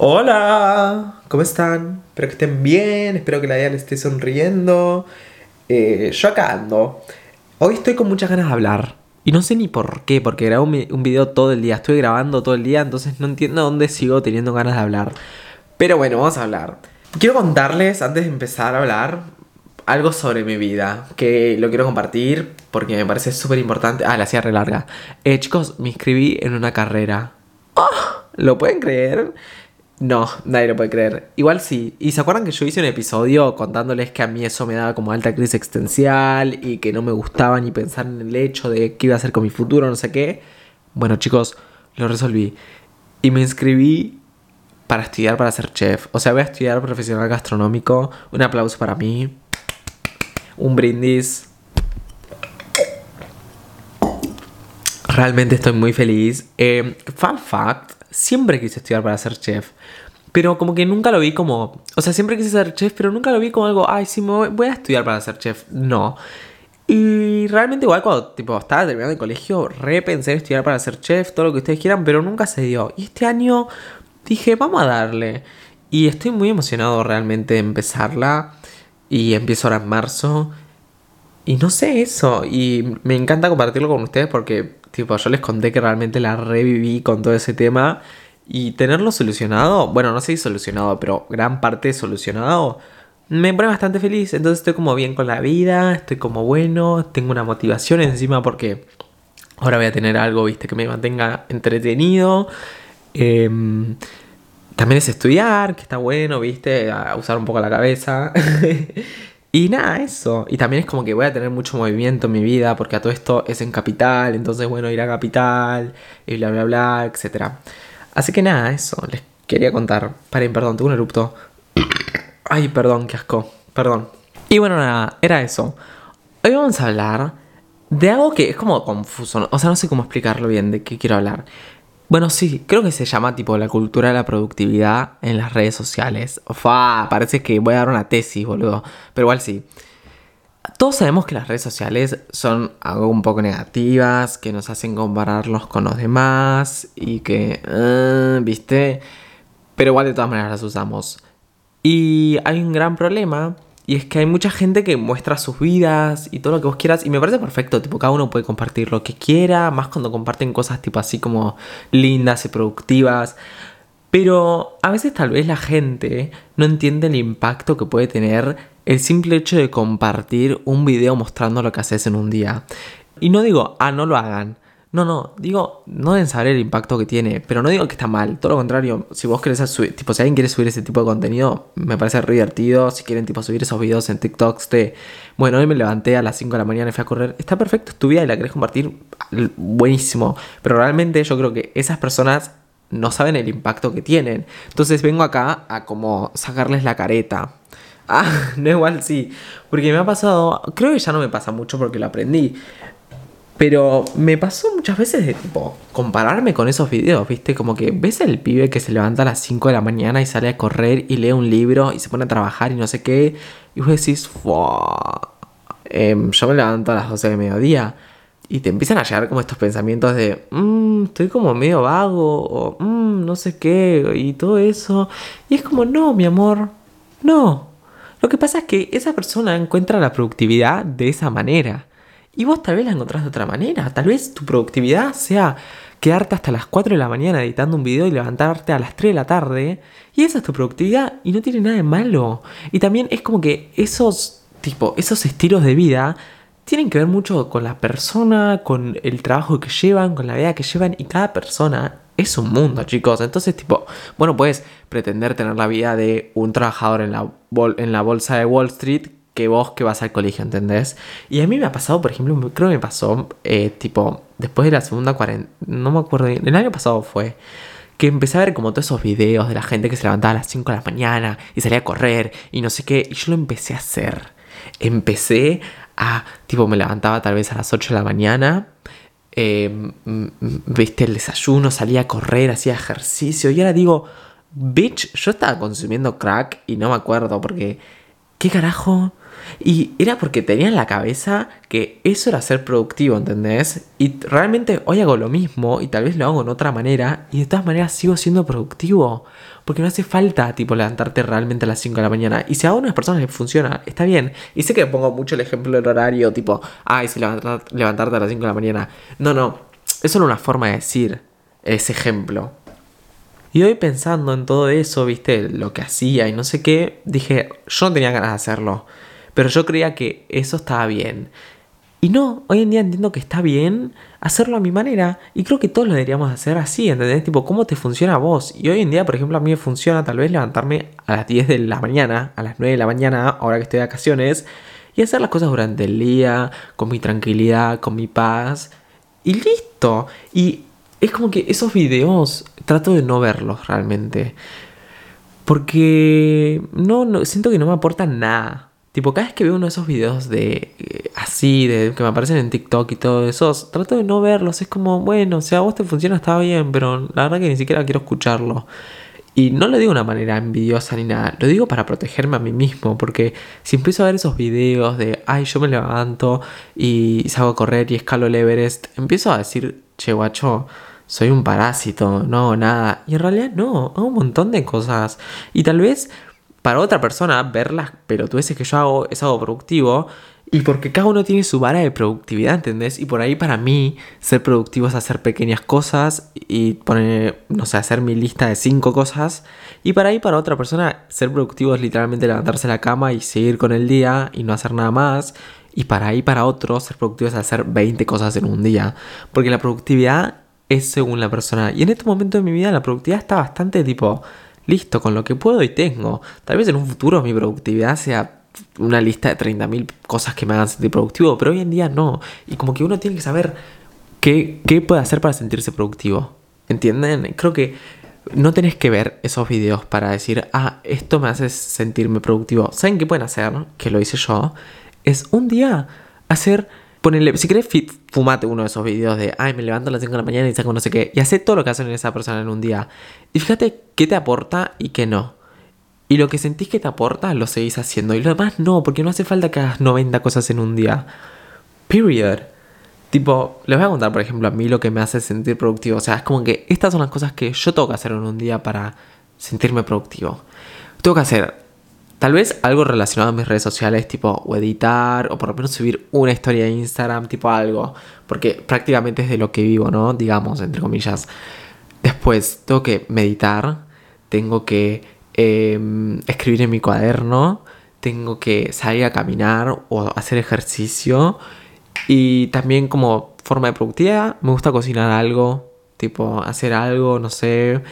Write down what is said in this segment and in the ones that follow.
Hola, ¿cómo están? Espero que estén bien, espero que la vida les esté sonriendo. Eh, yo acá ando. Hoy estoy con muchas ganas de hablar. Y no sé ni por qué, porque grabo un video todo el día. Estoy grabando todo el día, entonces no entiendo dónde sigo teniendo ganas de hablar. Pero bueno, vamos a hablar. Quiero contarles, antes de empezar a hablar, algo sobre mi vida. Que lo quiero compartir porque me parece súper importante. Ah, la hacía re larga. Eh, chicos, me inscribí en una carrera. ¿Lo pueden creer? No, nadie lo puede creer. Igual sí. ¿Y se acuerdan que yo hice un episodio contándoles que a mí eso me daba como alta crisis existencial y que no me gustaba ni pensar en el hecho de qué iba a hacer con mi futuro, no sé qué? Bueno, chicos, lo resolví. Y me inscribí para estudiar para ser chef. O sea, voy a estudiar profesional gastronómico. Un aplauso para mí. Un brindis. Realmente estoy muy feliz. Eh, fun fact, siempre quise estudiar para ser chef. Pero como que nunca lo vi como... O sea, siempre quise ser chef, pero nunca lo vi como algo, ay, sí, me voy, a estudiar para ser chef. No. Y realmente igual cuando tipo, estaba terminando el colegio, repensé en estudiar para ser chef, todo lo que ustedes quieran, pero nunca se dio. Y este año dije, vamos a darle. Y estoy muy emocionado realmente de empezarla. Y empiezo ahora en marzo. Y no sé eso. Y me encanta compartirlo con ustedes porque, tipo, yo les conté que realmente la reviví con todo ese tema. Y tenerlo solucionado, bueno, no sé si solucionado, pero gran parte solucionado, me pone bastante feliz. Entonces estoy como bien con la vida, estoy como bueno, tengo una motivación encima porque ahora voy a tener algo, viste, que me mantenga entretenido. Em, también es estudiar, que está bueno, viste, a usar un poco la cabeza. y nada, eso. Y también es como que voy a tener mucho movimiento en mi vida, porque a todo esto es en capital, entonces bueno, ir a capital, y bla, bla, bla, etcétera. Así que nada, eso, les quería contar. Paren, perdón, tuve un erupto. Ay, perdón, qué asco, perdón. Y bueno, nada, era eso. Hoy vamos a hablar de algo que es como confuso, o sea, no sé cómo explicarlo bien, de qué quiero hablar. Bueno, sí, creo que se llama tipo la cultura de la productividad en las redes sociales. Fa, parece que voy a dar una tesis, boludo. Pero igual sí. Todos sabemos que las redes sociales son algo un poco negativas, que nos hacen compararlos con los demás y que, uh, viste, pero igual de todas maneras las usamos. Y hay un gran problema y es que hay mucha gente que muestra sus vidas y todo lo que vos quieras y me parece perfecto, tipo cada uno puede compartir lo que quiera, más cuando comparten cosas tipo así como lindas y productivas. Pero a veces tal vez la gente no entiende el impacto que puede tener el simple hecho de compartir un video mostrando lo que haces en un día. Y no digo, ah, no lo hagan. No, no, digo, no deben saber el impacto que tiene, pero no digo que está mal, todo lo contrario, si vos querés subir, tipo, si alguien quiere subir ese tipo de contenido, me parece re divertido, si quieren, tipo, subir esos videos en TikToks de, bueno, hoy me levanté a las 5 de la mañana y fui a correr, está perfecto, es tu vida y la querés compartir, buenísimo, pero realmente yo creo que esas personas no saben el impacto que tienen, entonces vengo acá a como sacarles la careta, Ah, no igual sí. Porque me ha pasado. Creo que ya no me pasa mucho porque lo aprendí. Pero me pasó muchas veces de tipo compararme con esos videos, ¿viste? Como que ves el pibe que se levanta a las 5 de la mañana y sale a correr y lee un libro y se pone a trabajar y no sé qué. Y vos decís, eh, yo me levanto a las 12 de mediodía. Y te empiezan a llegar como estos pensamientos de, mmm, estoy como medio vago, o mmm, no sé qué, y todo eso. Y es como, no, mi amor, no. Lo que pasa es que esa persona encuentra la productividad de esa manera. Y vos tal vez la encontrás de otra manera. Tal vez tu productividad sea quedarte hasta las 4 de la mañana editando un video y levantarte a las 3 de la tarde. Y esa es tu productividad y no tiene nada de malo. Y también es como que esos, tipo, esos estilos de vida tienen que ver mucho con la persona, con el trabajo que llevan, con la vida que llevan. Y cada persona es un mundo, chicos. Entonces, tipo, bueno, puedes pretender tener la vida de un trabajador en la, en la bolsa de Wall Street que vos que vas al colegio, ¿entendés? Y a mí me ha pasado, por ejemplo, creo que me pasó, eh, tipo, después de la segunda cuarentena, no me acuerdo, el año pasado fue, que empecé a ver como todos esos videos de la gente que se levantaba a las 5 de la mañana y salía a correr y no sé qué, y yo lo empecé a hacer. Empecé a, tipo, me levantaba tal vez a las 8 de la mañana, eh, viste el desayuno, salía a correr, hacía ejercicio, y ahora digo, bitch, yo estaba consumiendo crack y no me acuerdo porque, ¿qué carajo? Y era porque tenía en la cabeza que eso era ser productivo, ¿entendés? Y realmente hoy hago lo mismo y tal vez lo hago en otra manera y de todas maneras sigo siendo productivo. Porque no hace falta, tipo, levantarte realmente a las 5 de la mañana. Y si a unas personas les funciona, está bien. Y sé que pongo mucho el ejemplo del horario, tipo, ay, si levantarte a las 5 de la mañana. No, no. Es solo una forma de decir ese ejemplo. Y hoy pensando en todo eso, viste, lo que hacía y no sé qué, dije, yo no tenía ganas de hacerlo. Pero yo creía que eso estaba bien. Y no, hoy en día entiendo que está bien hacerlo a mi manera. Y creo que todos lo deberíamos hacer así, ¿entendés? Tipo, ¿cómo te funciona a vos? Y hoy en día, por ejemplo, a mí me funciona tal vez levantarme a las 10 de la mañana, a las 9 de la mañana, ahora que estoy de vacaciones, y hacer las cosas durante el día, con mi tranquilidad, con mi paz. Y listo. Y es como que esos videos trato de no verlos realmente. Porque no, no siento que no me aportan nada. Tipo, cada vez que veo uno de esos videos de eh, así, de que me aparecen en TikTok y todo eso, trato de no verlos. Es como, bueno, o sea, a vos te funciona, está bien, pero la verdad que ni siquiera quiero escucharlo. Y no lo digo de una manera envidiosa ni nada, lo digo para protegerme a mí mismo, porque si empiezo a ver esos videos de, ay, yo me levanto y salgo a correr y escalo el Everest, empiezo a decir, che, guacho, soy un parásito, no, nada. Y en realidad no, hago un montón de cosas. Y tal vez para otra persona ver las pelotudeces que yo hago es algo productivo. Y porque cada uno tiene su vara de productividad, ¿entendés? Y por ahí para mí ser productivo es hacer pequeñas cosas y poner, no sé, hacer mi lista de cinco cosas. Y para ahí para otra persona ser productivo es literalmente levantarse la cama y seguir con el día y no hacer nada más. Y para ahí para otro ser productivo es hacer 20 cosas en un día. Porque la productividad es según la persona. Y en este momento de mi vida la productividad está bastante tipo, listo, con lo que puedo y tengo. Tal vez en un futuro mi productividad sea una lista de 30.000 cosas que me hagan sentir productivo, pero hoy en día no. Y como que uno tiene que saber qué, qué puede hacer para sentirse productivo. ¿Entienden? Creo que no tenés que ver esos videos para decir, ah, esto me hace sentirme productivo. ¿Saben qué pueden hacer? Que lo hice yo. Es un día hacer Ponele, si querés, fumate uno de esos videos de, ay, me levanto a las 5 de la mañana y saco no sé qué. Y hace todo lo que hacen esa persona en un día. Y fíjate qué te aporta y qué no. Y lo que sentís que te aporta, lo seguís haciendo. Y lo demás no, porque no hace falta que hagas 90 cosas en un día. Period. Tipo, les voy a contar, por ejemplo, a mí lo que me hace sentir productivo. O sea, es como que estas son las cosas que yo tengo que hacer en un día para sentirme productivo. Tengo que hacer Tal vez algo relacionado a mis redes sociales, tipo o editar, o por lo menos subir una historia de Instagram, tipo algo. Porque prácticamente es de lo que vivo, ¿no? Digamos, entre comillas. Después, tengo que meditar, tengo que em, escribir en mi cuaderno, tengo que salir a caminar o hacer ejercicio. Y también como forma de productividad, me gusta cocinar algo, tipo hacer algo, no sé.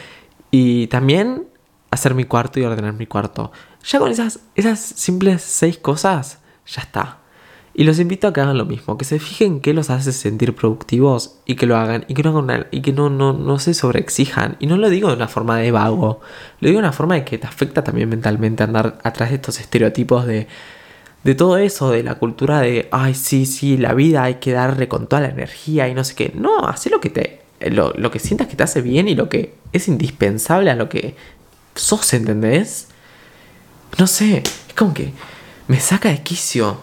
Y también hacer mi cuarto y ordenar mi cuarto. Ya con esas, esas simples seis cosas, ya está. Y los invito a que hagan lo mismo, que se fijen qué los hace sentir productivos y que lo hagan y que no y que no, no, no se sobreexijan. Y no lo digo de una forma de vago, lo digo de una forma de que te afecta también mentalmente andar atrás de estos estereotipos de, de todo eso, de la cultura de, ay, sí, sí, la vida hay que darle con toda la energía y no sé qué. No, haz lo que te, lo, lo que sientas que te hace bien y lo que es indispensable a lo que sos, ¿entendés? No sé, es como que me saca de quicio.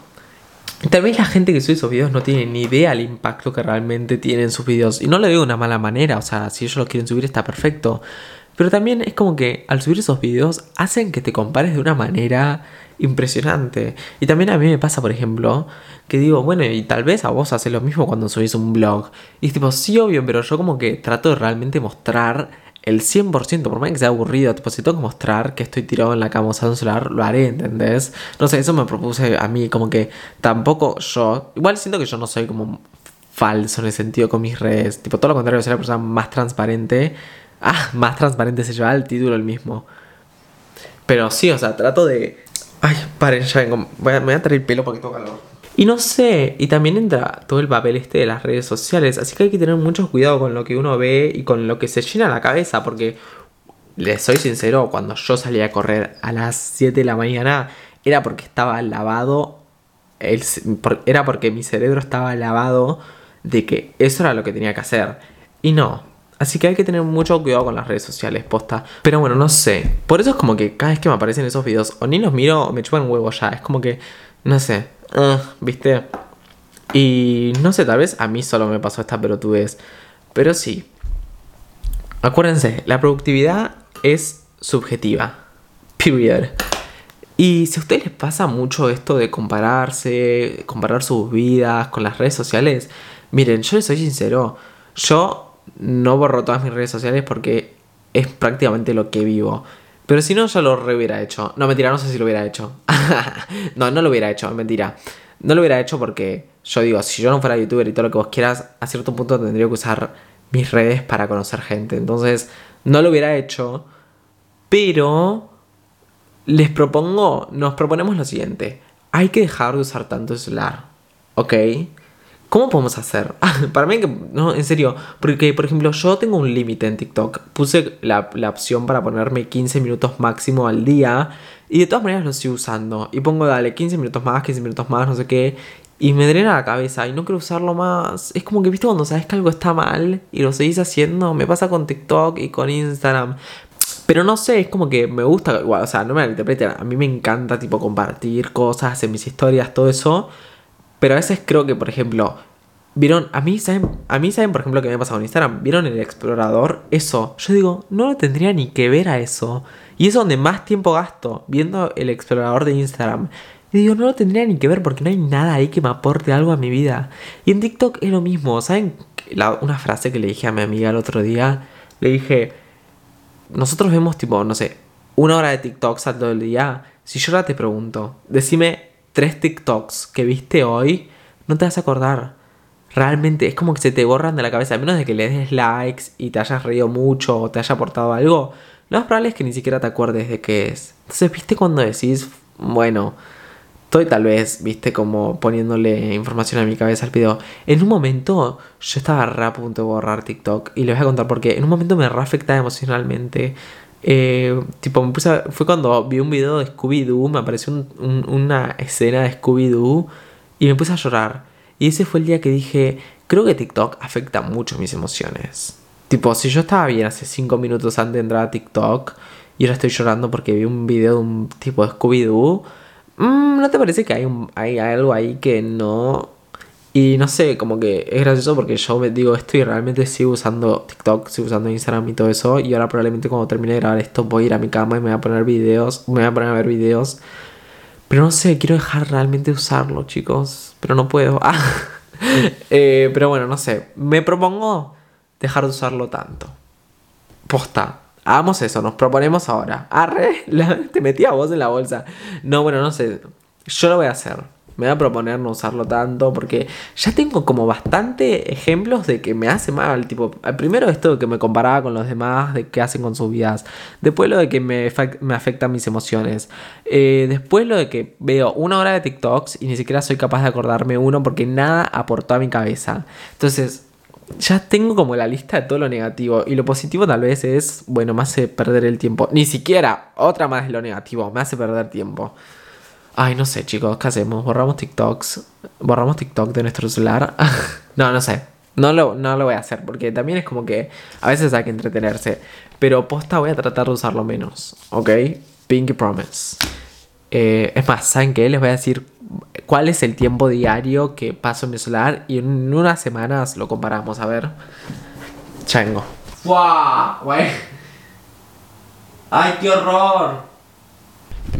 Tal vez la gente que sube esos videos no tiene ni idea del impacto que realmente tienen sus videos. Y no lo digo de una mala manera, o sea, si ellos lo quieren subir está perfecto. Pero también es como que al subir esos videos hacen que te compares de una manera impresionante. Y también a mí me pasa, por ejemplo, que digo, bueno, y tal vez a vos haces lo mismo cuando subís un blog. Y es tipo, sí, obvio, pero yo como que trato de realmente mostrar el 100%, por más que sea aburrido, tipo, si tengo que mostrar que estoy tirado en la cama usando celular, lo haré, ¿entendés? No sé, eso me propuse a mí, como que tampoco yo, igual siento que yo no soy como falso en ese sentido con mis redes, tipo, todo lo contrario, soy la persona más transparente, ah, más transparente se lleva el título el mismo. Pero sí, o sea, trato de... Ay, paren, ya vengo, voy a, me voy a traer el pelo porque tengo calor. Y no sé, y también entra todo el papel este de las redes sociales, así que hay que tener mucho cuidado con lo que uno ve y con lo que se llena la cabeza, porque les soy sincero, cuando yo salía a correr a las 7 de la mañana era porque estaba lavado, era porque mi cerebro estaba lavado de que eso era lo que tenía que hacer. Y no, Así que hay que tener mucho cuidado con las redes sociales, posta. Pero bueno, no sé. Por eso es como que cada vez que me aparecen esos videos, o ni los miro o me chupan huevo ya. Es como que No sé. Ah, ¿Viste? Y no sé, tal vez a mí solo me pasó esta pelotudez. Pero sí. Acuérdense, la productividad es subjetiva. Period. Y si a ustedes les pasa mucho esto de compararse, comparar sus vidas con las redes sociales, miren, yo les soy sincero, yo no borro todas mis redes sociales porque es prácticamente lo que vivo. Pero si no, yo lo hubiera hecho. No, mentira, no sé si lo hubiera hecho. no, no lo hubiera hecho, mentira. No lo hubiera hecho porque yo digo, si yo no fuera youtuber y todo lo que vos quieras, a cierto punto tendría que usar mis redes para conocer gente. Entonces, no lo hubiera hecho. Pero les propongo, nos proponemos lo siguiente. Hay que dejar de usar tanto el celular. ¿Ok? ¿Cómo podemos hacer? Para mí no, en serio, porque por ejemplo yo tengo un límite en TikTok. Puse la, la opción para ponerme 15 minutos máximo al día y de todas maneras lo estoy usando. Y pongo, dale, 15 minutos más, 15 minutos más, no sé qué. Y me drena la cabeza y no quiero usarlo más. Es como que, viste, cuando sabes que algo está mal y lo seguís haciendo. Me pasa con TikTok y con Instagram. Pero no sé, es como que me gusta, o sea, no me malinterpreten, a mí me encanta tipo compartir cosas en mis historias, todo eso. Pero a veces creo que, por ejemplo, vieron, a mí saben, a mí saben, por ejemplo, que me ha pasado en Instagram, vieron el explorador, eso, yo digo, no lo tendría ni que ver a eso. Y es donde más tiempo gasto, viendo el explorador de Instagram. Y digo, no lo tendría ni que ver porque no hay nada ahí que me aporte algo a mi vida. Y en TikTok es lo mismo, ¿saben? Una frase que le dije a mi amiga el otro día, le dije, nosotros vemos tipo, no sé, una hora de TikToks al todo el día. Si yo ahora te pregunto, decime tres TikToks que viste hoy, no te vas a acordar. Realmente es como que se te borran de la cabeza, a menos de que le des likes y te hayas reído mucho o te haya aportado algo. Lo más probable es que ni siquiera te acuerdes de qué es. Entonces, viste cuando decís, bueno, estoy tal vez, viste, como poniéndole información a mi cabeza al video. En un momento yo estaba re a punto de borrar TikTok y les voy a contar por qué. En un momento me re afectaba emocionalmente. Eh, tipo, me puse fue cuando vi un video de Scooby-Doo, me apareció un- un- una escena de Scooby-Doo y me puse a llorar. Y ese fue el día que dije, creo que TikTok afecta mucho mis emociones. Tipo, si yo estaba bien hace 5 minutos antes de entrar a TikTok y ahora estoy llorando porque vi un video de un tipo de Scooby-Doo, mm, ¿no te parece que hay, hay algo ahí que no... Y no sé, como que es gracioso porque yo me digo esto y realmente sigo usando TikTok, sigo usando Instagram y todo eso. Y ahora probablemente cuando termine de grabar esto voy a ir a mi cama y me voy a poner videos, me voy a poner a ver videos. Pero no sé, quiero dejar realmente de usarlo, chicos. Pero no puedo. Ah. Eh, pero bueno, no sé. Me propongo dejar de usarlo tanto. Posta. Hagamos eso, nos proponemos ahora. Arre, te metí a vos en la bolsa. No, bueno, no sé. Yo lo voy a hacer. Me voy a proponer no usarlo tanto porque ya tengo como bastante ejemplos de que me hace mal. Tipo, al primero esto de que me comparaba con los demás, de qué hacen con sus vidas. Después lo de que me, me afectan mis emociones. Eh, después lo de que veo una hora de TikToks y ni siquiera soy capaz de acordarme uno porque nada aportó a mi cabeza. Entonces, ya tengo como la lista de todo lo negativo. Y lo positivo tal vez es, bueno, me hace perder el tiempo. Ni siquiera, otra más de lo negativo, me hace perder tiempo. Ay, no sé, chicos, ¿qué hacemos? ¿Borramos TikToks? ¿Borramos TikTok de nuestro celular? no, no sé. No lo, no lo voy a hacer porque también es como que a veces hay que entretenerse. Pero posta voy a tratar de usarlo menos, ¿ok? Pinky Promise. Eh, es más, ¿saben qué? Les voy a decir cuál es el tiempo diario que paso en mi celular y en unas semanas lo comparamos. A ver. Chango. ¡Fua! Güey. ¡Ay, qué horror!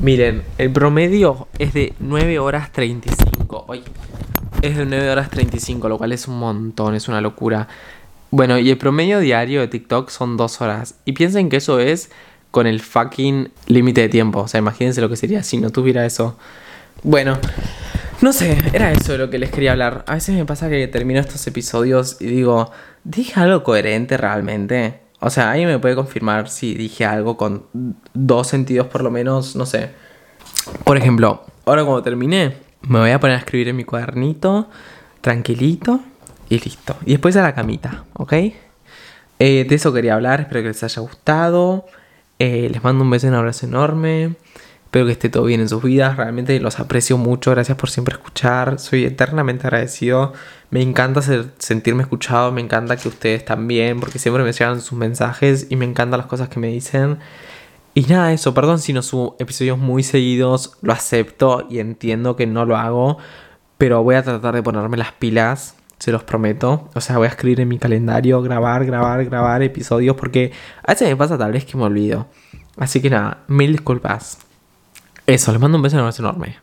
Miren, el promedio es de 9 horas 35. Ay, es de 9 horas 35, lo cual es un montón, es una locura. Bueno, y el promedio diario de TikTok son 2 horas. Y piensen que eso es con el fucking límite de tiempo. O sea, imagínense lo que sería si no tuviera eso. Bueno, no sé, era eso de lo que les quería hablar. A veces me pasa que termino estos episodios y digo, ¿dije algo coherente realmente? O sea, alguien me puede confirmar si dije algo con dos sentidos por lo menos, no sé. Por ejemplo, ahora cuando terminé, me voy a poner a escribir en mi cuadernito, tranquilito y listo. Y después a la camita, ¿ok? Eh, de eso quería hablar, espero que les haya gustado. Eh, les mando un beso y un abrazo enorme. Espero que esté todo bien en sus vidas. Realmente los aprecio mucho. Gracias por siempre escuchar. Soy eternamente agradecido. Me encanta ser- sentirme escuchado. Me encanta que ustedes también. Porque siempre me llegan sus mensajes y me encantan las cosas que me dicen. Y nada, eso, perdón si no subo episodios muy seguidos, lo acepto y entiendo que no lo hago, pero voy a tratar de ponerme las pilas, se los prometo. O sea, voy a escribir en mi calendario, grabar, grabar, grabar episodios, porque a veces me pasa tal vez que me olvido. Así que nada, mil disculpas. Eso, les mando un beso enorme.